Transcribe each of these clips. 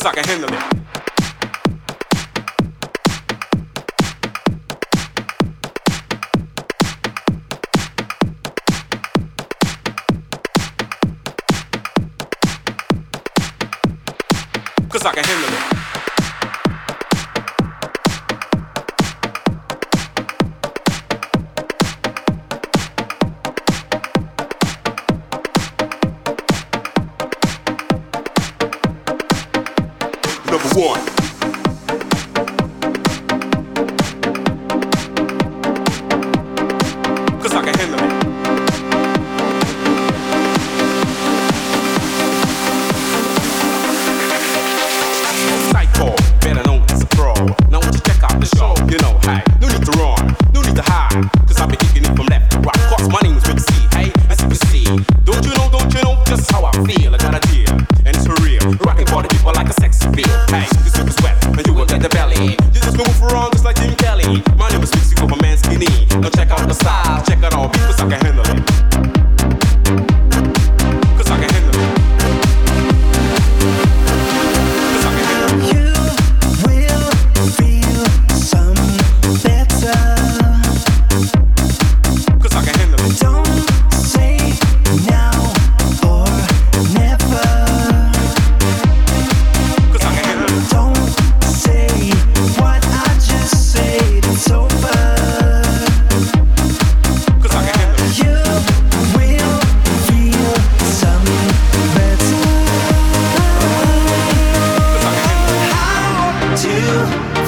cause I can handle it. Cause I can handle it. number one. Cause I can handle it. Psycho, better known as a pro. Now you check out the show? You know, hey, no need to run, no need to hide. Cause I've been left right. Cause my hey. Don't you know, don't you know just how I feel?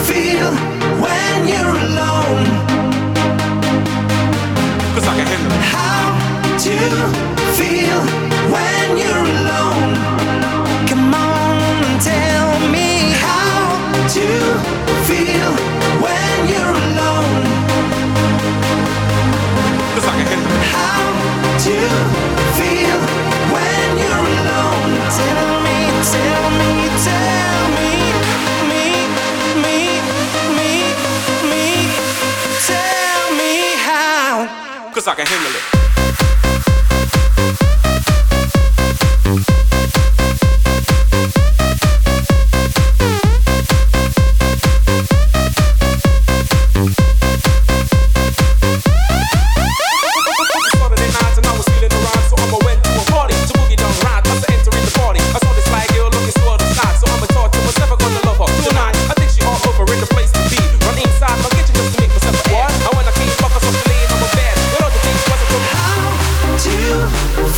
feel when you're alone. Cause I can handle it. How to feel when you're alone. Come on and tell me how to feel when you're alone. Cause I can handle it. How to feel when you're alone. Tell me, tell me, tell me. cause I can handle it.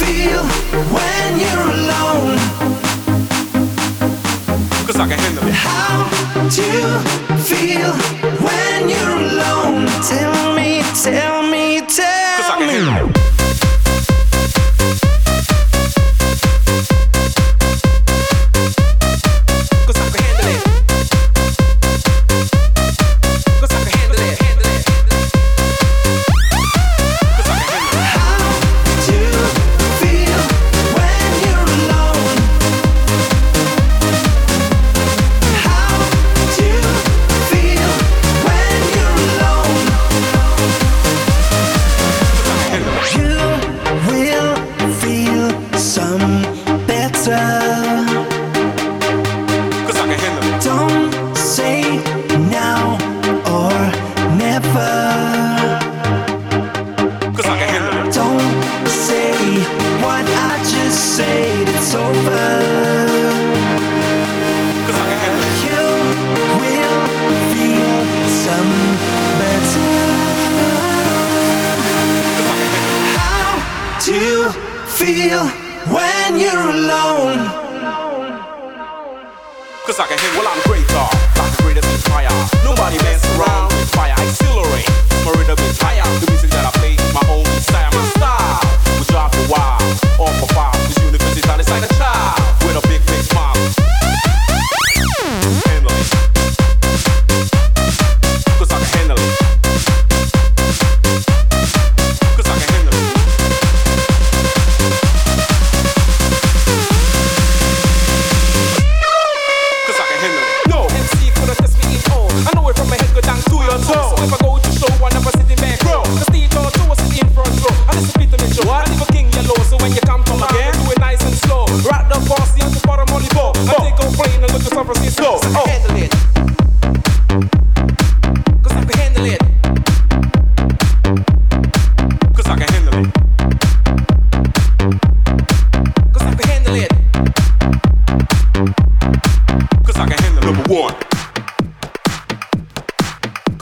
feel when you're alone? Cause I can handle it. How do you feel when you're alone? Tell me, tell me, tell me. when you're alone. Cause I can hit while I'm greater, like the greatest inspire. Nobody mess around with fire, accelerate. My rhythm is higher, the music that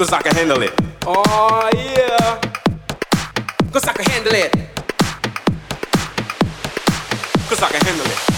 Cause I can handle it. Oh yeah. Cause I can handle it. Cause I can handle it.